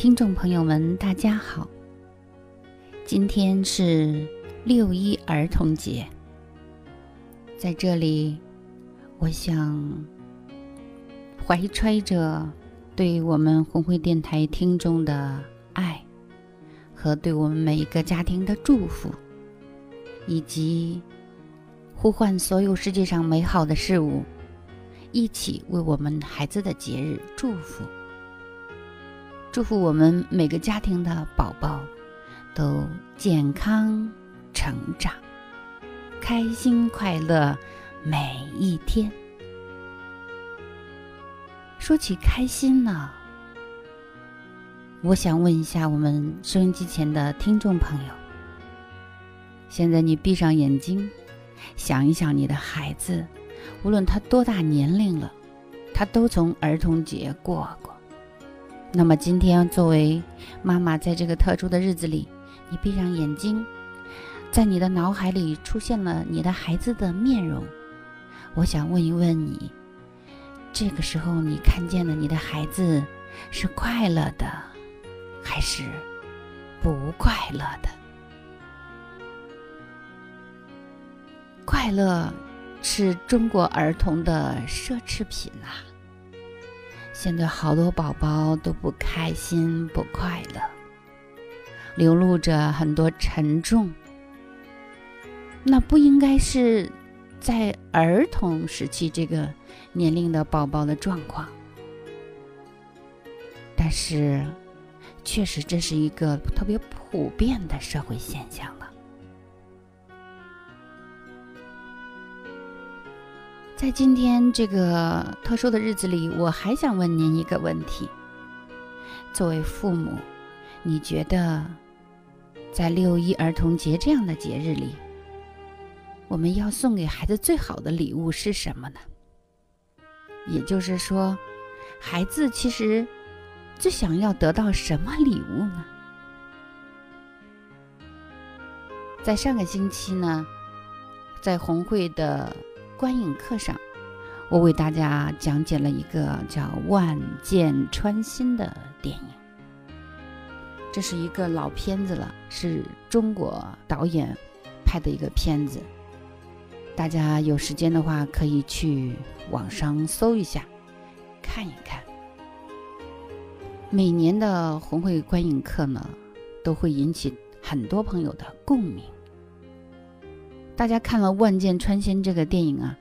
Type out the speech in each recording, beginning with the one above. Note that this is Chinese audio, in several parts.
听众朋友们，大家好！今天是六一儿童节，在这里，我想怀揣着对我们红会电台听众的爱，和对我们每一个家庭的祝福，以及呼唤所有世界上美好的事物，一起为我们孩子的节日祝福。祝福我们每个家庭的宝宝都健康成长，开心快乐每一天。说起开心呢，我想问一下我们收音机前的听众朋友：现在你闭上眼睛，想一想你的孩子，无论他多大年龄了，他都从儿童节过过。那么今天，作为妈妈，在这个特殊的日子里，你闭上眼睛，在你的脑海里出现了你的孩子的面容。我想问一问你，这个时候你看见了你的孩子是快乐的，还是不快乐的？快乐是中国儿童的奢侈品啊！现在好多宝宝都不开心、不快乐，流露着很多沉重。那不应该是在儿童时期这个年龄的宝宝的状况，但是确实这是一个特别普遍的社会现象在今天这个特殊的日子里，我还想问您一个问题：作为父母，你觉得在六一儿童节这样的节日里，我们要送给孩子最好的礼物是什么呢？也就是说，孩子其实最想要得到什么礼物呢？在上个星期呢，在红会的。观影课上，我为大家讲解了一个叫《万箭穿心》的电影。这是一个老片子了，是中国导演拍的一个片子。大家有时间的话，可以去网上搜一下，看一看。每年的红会观影课呢，都会引起很多朋友的共鸣。大家看了《万箭穿心》这个电影啊，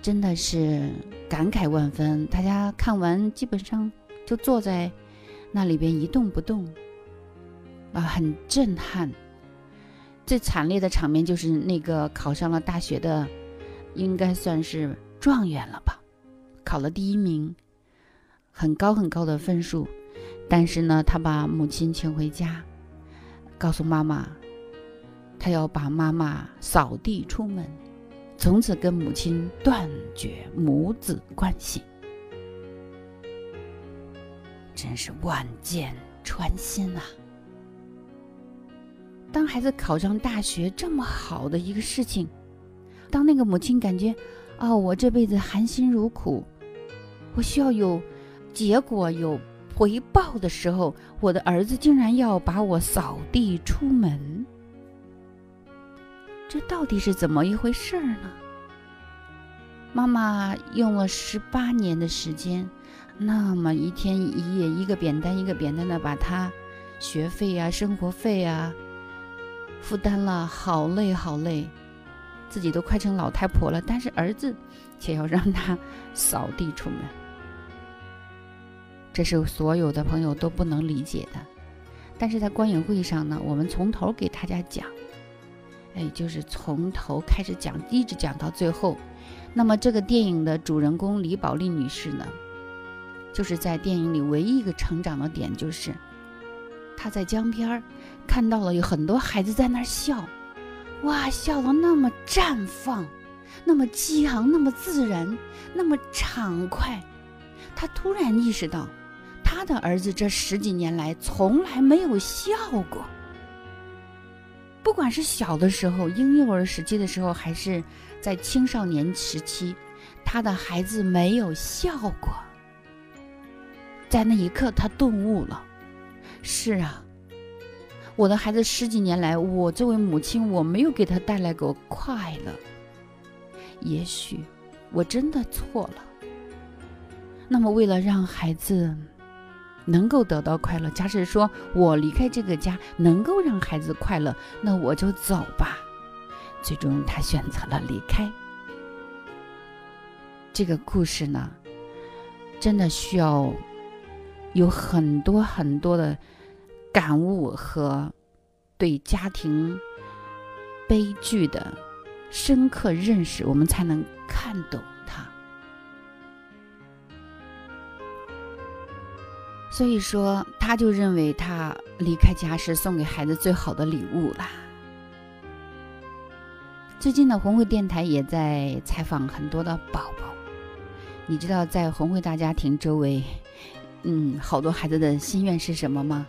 真的是感慨万分。大家看完基本上就坐在那里边一动不动，啊，很震撼。最惨烈的场面就是那个考上了大学的，应该算是状元了吧，考了第一名，很高很高的分数。但是呢，他把母亲请回家，告诉妈妈。他要把妈妈扫地出门，从此跟母亲断绝母子关系，真是万箭穿心啊！当孩子考上大学这么好的一个事情，当那个母亲感觉，哦，我这辈子含辛茹苦，我需要有结果、有回报的时候，我的儿子竟然要把我扫地出门。这到底是怎么一回事儿呢？妈妈用了十八年的时间，那么一天一夜，一个扁担一个扁担的把他学费啊、生活费啊负担了，好累好累，自己都快成老太婆了，但是儿子却要让他扫地出门，这是所有的朋友都不能理解的。但是在观影会上呢，我们从头给大家讲。哎，就是从头开始讲，一直讲到最后，那么这个电影的主人公李宝莉女士呢，就是在电影里唯一一个成长的点，就是她在江边儿看到了有很多孩子在那儿笑，哇，笑得那么绽放，那么激昂，那么自然，那么畅快。她突然意识到，她的儿子这十几年来从来没有笑过。不管是小的时候、婴幼儿时期的时候，还是在青少年时期，他的孩子没有笑过。在那一刻，他顿悟了：是啊，我的孩子十几年来，我作为母亲，我没有给他带来过快乐。也许我真的错了。那么，为了让孩子，能够得到快乐。假使说我离开这个家能够让孩子快乐，那我就走吧。最终，他选择了离开。这个故事呢，真的需要有很多很多的感悟和对家庭悲剧的深刻认识，我们才能看懂。所以说，他就认为他离开家是送给孩子最好的礼物啦。最近的，红会电台也在采访很多的宝宝。你知道，在红会大家庭周围，嗯，好多孩子的心愿是什么吗？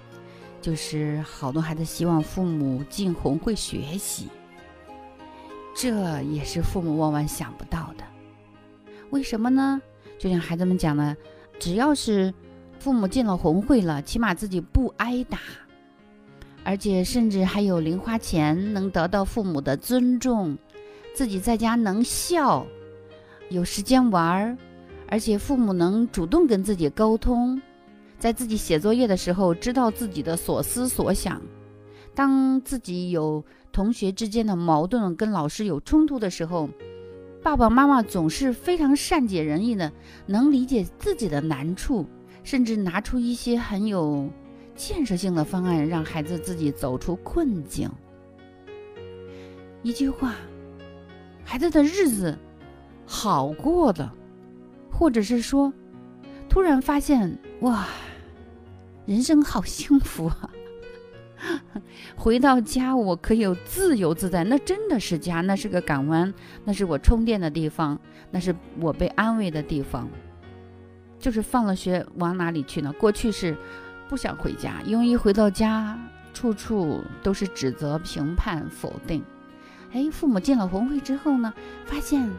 就是好多孩子希望父母进红会学习。这也是父母万万想不到的。为什么呢？就像孩子们讲的，只要是。父母进了红会了，起码自己不挨打，而且甚至还有零花钱，能得到父母的尊重，自己在家能笑，有时间玩儿，而且父母能主动跟自己沟通，在自己写作业的时候知道自己的所思所想，当自己有同学之间的矛盾跟老师有冲突的时候，爸爸妈妈总是非常善解人意的，能理解自己的难处。甚至拿出一些很有建设性的方案，让孩子自己走出困境。一句话，孩子的日子好过的，或者是说，突然发现哇，人生好幸福啊！回到家，我可有自由自在，那真的是家，那是个港湾，那是我充电的地方，那是我被安慰的地方。就是放了学往哪里去呢？过去是不想回家，因为一回到家，处处都是指责、评判、否定。哎，父母进了红会之后呢，发现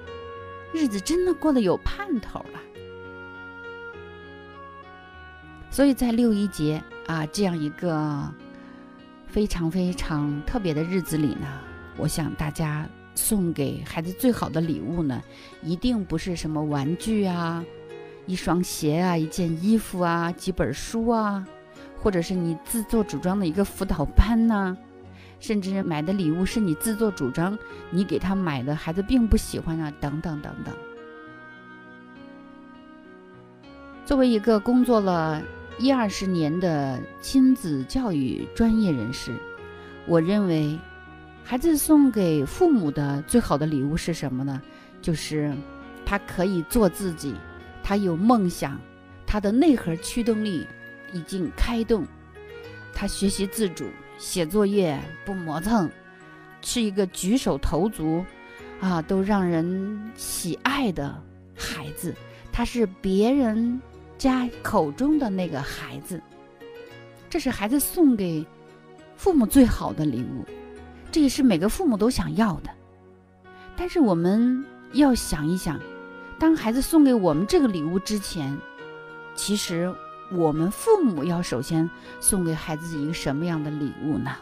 日子真的过得有盼头了。所以在六一节啊这样一个非常非常特别的日子里呢，我想大家送给孩子最好的礼物呢，一定不是什么玩具啊。一双鞋啊，一件衣服啊，几本书啊，或者是你自作主张的一个辅导班呐，甚至买的礼物是你自作主张，你给他买的，孩子并不喜欢啊，等等等等。作为一个工作了一二十年的亲子教育专业人士，我认为，孩子送给父母的最好的礼物是什么呢？就是他可以做自己。他有梦想，他的内核驱动力已经开动，他学习自主，写作业不磨蹭，是一个举手投足啊都让人喜爱的孩子。他是别人家口中的那个孩子，这是孩子送给父母最好的礼物，这也是每个父母都想要的。但是我们要想一想。当孩子送给我们这个礼物之前，其实我们父母要首先送给孩子一个什么样的礼物呢？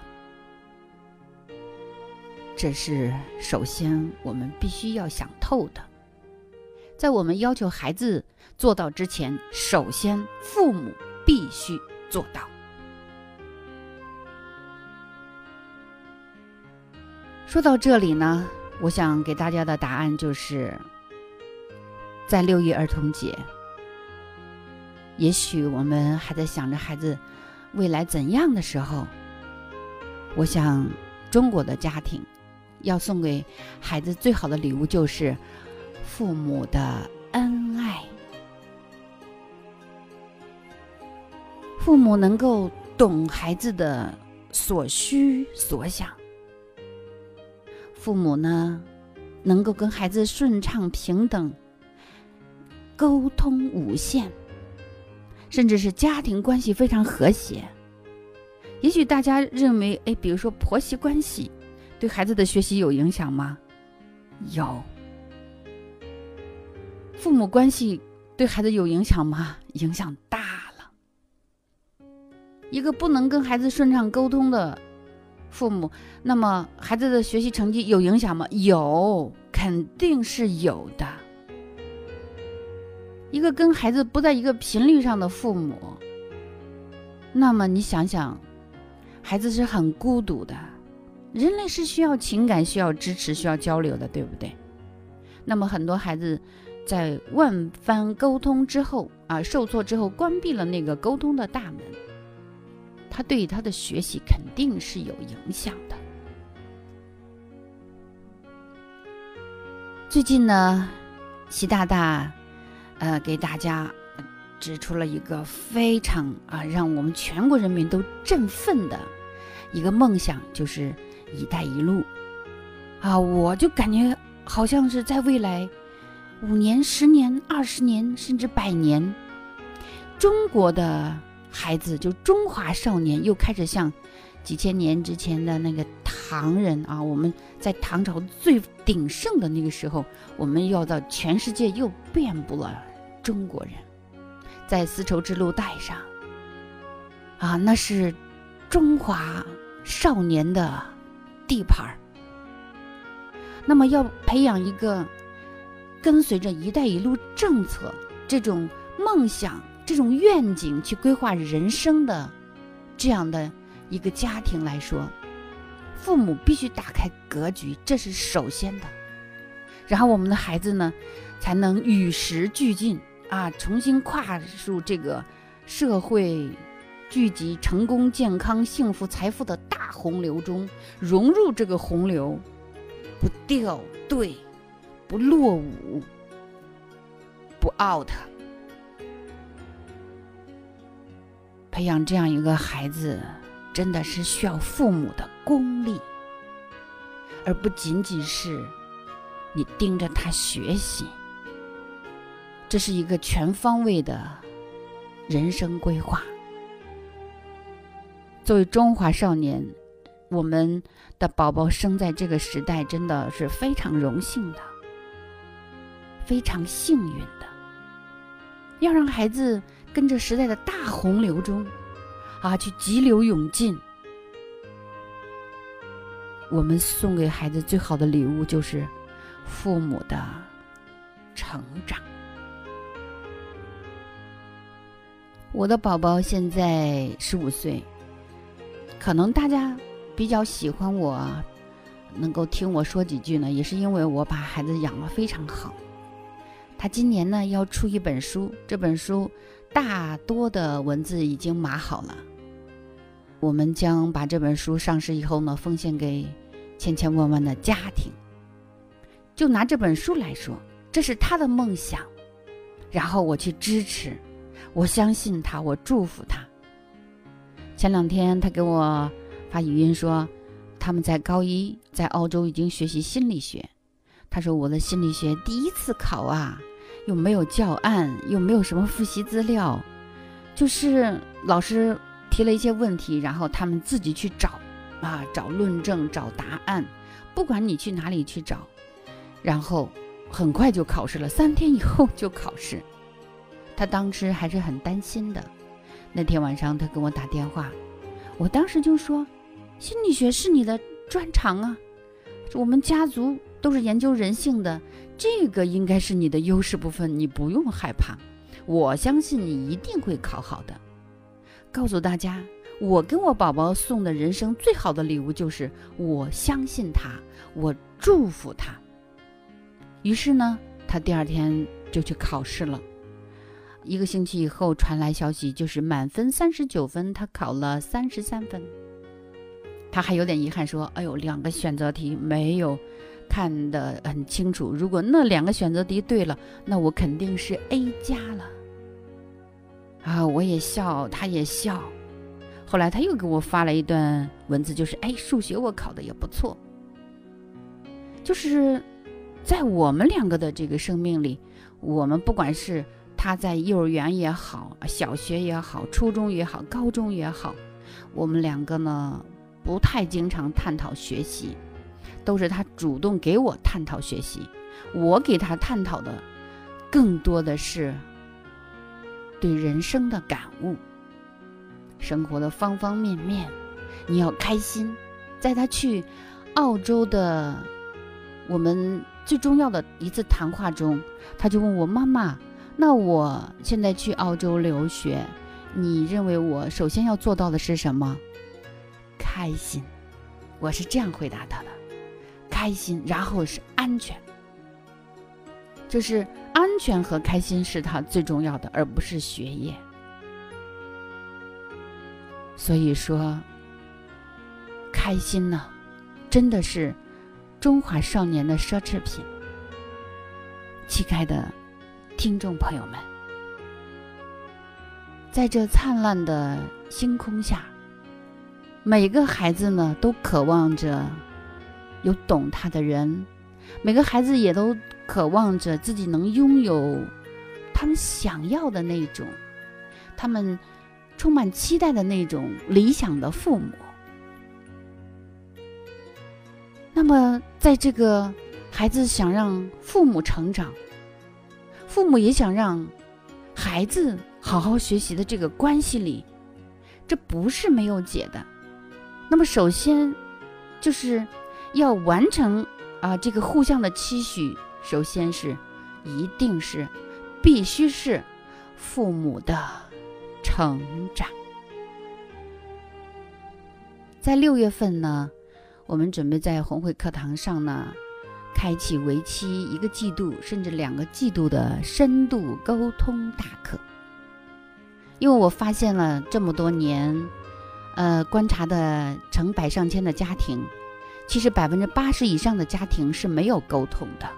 这是首先我们必须要想透的。在我们要求孩子做到之前，首先父母必须做到。说到这里呢，我想给大家的答案就是。在六一儿童节，也许我们还在想着孩子未来怎样的时候，我想中国的家庭要送给孩子最好的礼物就是父母的恩爱。父母能够懂孩子的所需所想，父母呢能够跟孩子顺畅平等沟通无限，甚至是家庭关系非常和谐。也许大家认为，哎，比如说婆媳关系对孩子的学习有影响吗？有。父母关系对孩子有影响吗？影响大了。一个不能跟孩子顺畅沟通的父母，那么孩子的学习成绩有影响吗？有，肯定是有的。一个跟孩子不在一个频率上的父母，那么你想想，孩子是很孤独的。人类是需要情感、需要支持、需要交流的，对不对？那么很多孩子在万番沟通之后啊，受挫之后，关闭了那个沟通的大门。他对他的学习肯定是有影响的。最近呢，习大大，呃，给大家指出了一个非常啊，让我们全国人民都振奋的一个梦想，就是“一带一路”。啊，我就感觉好像是在未来五年、十年、二十年，甚至百年，中国的。孩子就中华少年又开始像几千年之前的那个唐人啊，我们在唐朝最鼎盛的那个时候，我们要到全世界又遍布了中国人，在丝绸之路带上啊，那是中华少年的地盘儿。那么要培养一个跟随着“一带一路”政策这种梦想。这种愿景去规划人生的这样的一个家庭来说，父母必须打开格局，这是首先的。然后我们的孩子呢，才能与时俱进啊，重新跨入这个社会聚集成功、健康、幸福、财富的大洪流中，融入这个洪流，不掉队，不落伍，不 out。培养这样一个孩子，真的是需要父母的功力，而不仅仅是你盯着他学习。这是一个全方位的人生规划。作为中华少年，我们的宝宝生在这个时代，真的是非常荣幸的，非常幸运的。要让孩子。跟着时代的大洪流中，啊，去急流勇进。我们送给孩子最好的礼物就是父母的成长。我的宝宝现在十五岁，可能大家比较喜欢我，能够听我说几句呢，也是因为我把孩子养得非常好。他今年呢要出一本书，这本书。大多的文字已经码好了，我们将把这本书上市以后呢，奉献给千千万万的家庭。就拿这本书来说，这是他的梦想，然后我去支持，我相信他，我祝福他。前两天他给我发语音说，他们在高一在澳洲已经学习心理学，他说我的心理学第一次考啊。又没有教案，又没有什么复习资料，就是老师提了一些问题，然后他们自己去找，啊，找论证，找答案，不管你去哪里去找，然后很快就考试了，三天以后就考试。他当时还是很担心的。那天晚上他给我打电话，我当时就说，心理学是你的专长啊，我们家族都是研究人性的。这个应该是你的优势部分，你不用害怕，我相信你一定会考好的。告诉大家，我跟我宝宝送的人生最好的礼物就是我相信他，我祝福他。于是呢，他第二天就去考试了。一个星期以后传来消息，就是满分三十九分，他考了三十三分。他还有点遗憾说：“哎呦，两个选择题没有。”看得很清楚。如果那两个选择题对了，那我肯定是 A 加了。啊，我也笑，他也笑。后来他又给我发了一段文字，就是哎，数学我考的也不错。就是在我们两个的这个生命里，我们不管是他在幼儿园也好，小学也好，初中也好，高中也好，我们两个呢不太经常探讨学习，都是他主动给我探讨学习，我给他探讨的更多的是对人生的感悟。生活的方方面面，你要开心。在他去澳洲的我们最重要的一次谈话中，他就问我妈妈：“那我现在去澳洲留学，你认为我首先要做到的是什么？”开心，我是这样回答他的：开心，然后是安全。就是安全和开心是他最重要的，而不是学业。所以说，开心呢，真的是中华少年的奢侈品。亲爱的听众朋友们，在这灿烂的星空下，每个孩子呢都渴望着有懂他的人，每个孩子也都渴望着自己能拥有他们想要的那种，他们。充满期待的那种理想的父母。那么，在这个孩子想让父母成长，父母也想让孩子好好学习的这个关系里，这不是没有解的。那么，首先就是要完成啊，这个互相的期许，首先是一定是必须是父母的。成长，在六月份呢，我们准备在红会课堂上呢，开启为期一个季度甚至两个季度的深度沟通大课。因为我发现了这么多年，呃，观察的成百上千的家庭，其实百分之八十以上的家庭是没有沟通的，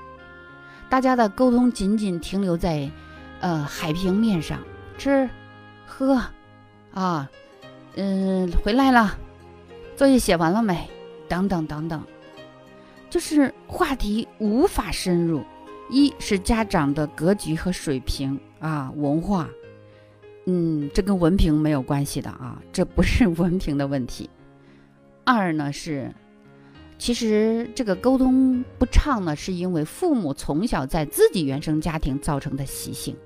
大家的沟通仅仅停留在，呃，海平面上，吃。喝，啊，嗯，回来了，作业写完了没？等等等等，就是话题无法深入。一是家长的格局和水平啊，文化，嗯，这跟文凭没有关系的啊，这不是 文凭的问题。二呢是，其实这个沟通不畅呢，是因为父母从小在自己原生家庭造成的习性。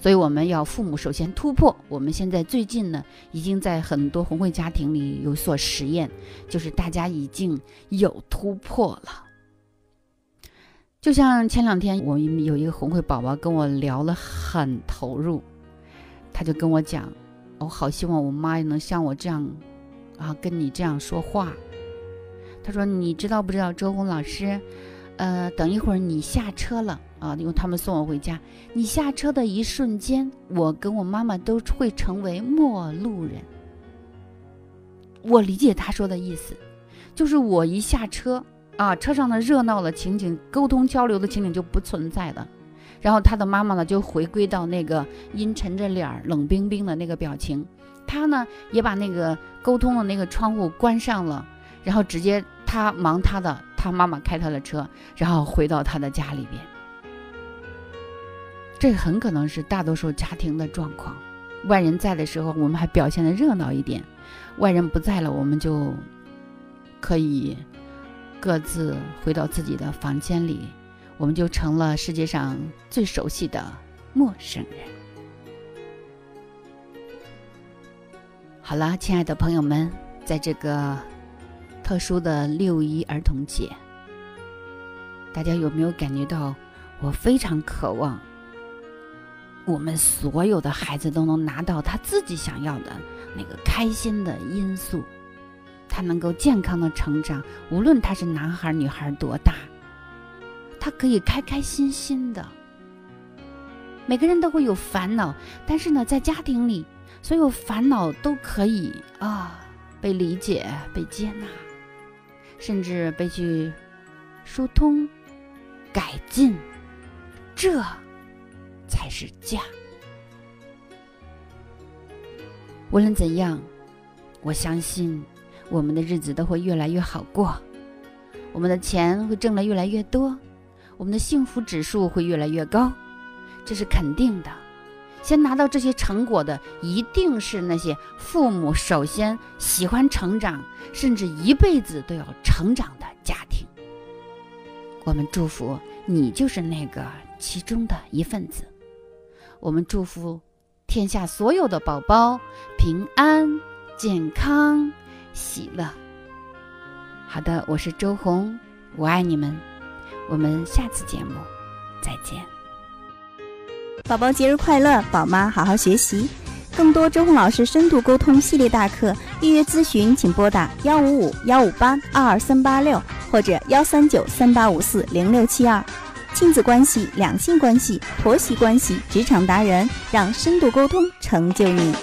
所以我们要父母首先突破。我们现在最近呢，已经在很多红会家庭里有所实验，就是大家已经有突破了。就像前两天我有一个红会宝宝跟我聊了很投入，他就跟我讲：“我好希望我妈也能像我这样，啊，跟你这样说话。”他说：“你知道不知道周红老师？呃，等一会儿你下车了。”啊，因为他们送我回家，你下车的一瞬间，我跟我妈妈都会成为陌路人。我理解他说的意思，就是我一下车啊，车上的热闹的情景、沟通交流的情景就不存在了。然后他的妈妈呢，就回归到那个阴沉着脸儿、冷冰冰的那个表情。他呢，也把那个沟通的那个窗户关上了，然后直接他忙他的，他妈妈开他的车，然后回到他的家里边。这很可能是大多数家庭的状况。外人在的时候，我们还表现的热闹一点；外人不在了，我们就可以各自回到自己的房间里，我们就成了世界上最熟悉的陌生人。好了，亲爱的朋友们，在这个特殊的六一儿童节，大家有没有感觉到我非常渴望？我们所有的孩子都能拿到他自己想要的那个开心的因素，他能够健康的成长。无论他是男孩女孩多大，他可以开开心心的。每个人都会有烦恼，但是呢，在家庭里，所有烦恼都可以啊被理解、被接纳，甚至被去疏通、改进，这才是家。无论怎样，我相信我们的日子都会越来越好过，我们的钱会挣得越来越多，我们的幸福指数会越来越高，这是肯定的。先拿到这些成果的，一定是那些父母首先喜欢成长，甚至一辈子都要成长的家庭。我们祝福你就是那个其中的一份子。我们祝福天下所有的宝宝平安、健康、喜乐。好的，我是周红，我爱你们。我们下次节目再见。宝宝节日快乐，宝妈好好学习。更多周红老师深度沟通系列大课，预约咨询请拨打幺五五幺五八二二三八六或者幺三九三八五四零六七二。亲子关系、两性关系、婆媳关系、职场达人，让深度沟通成就你。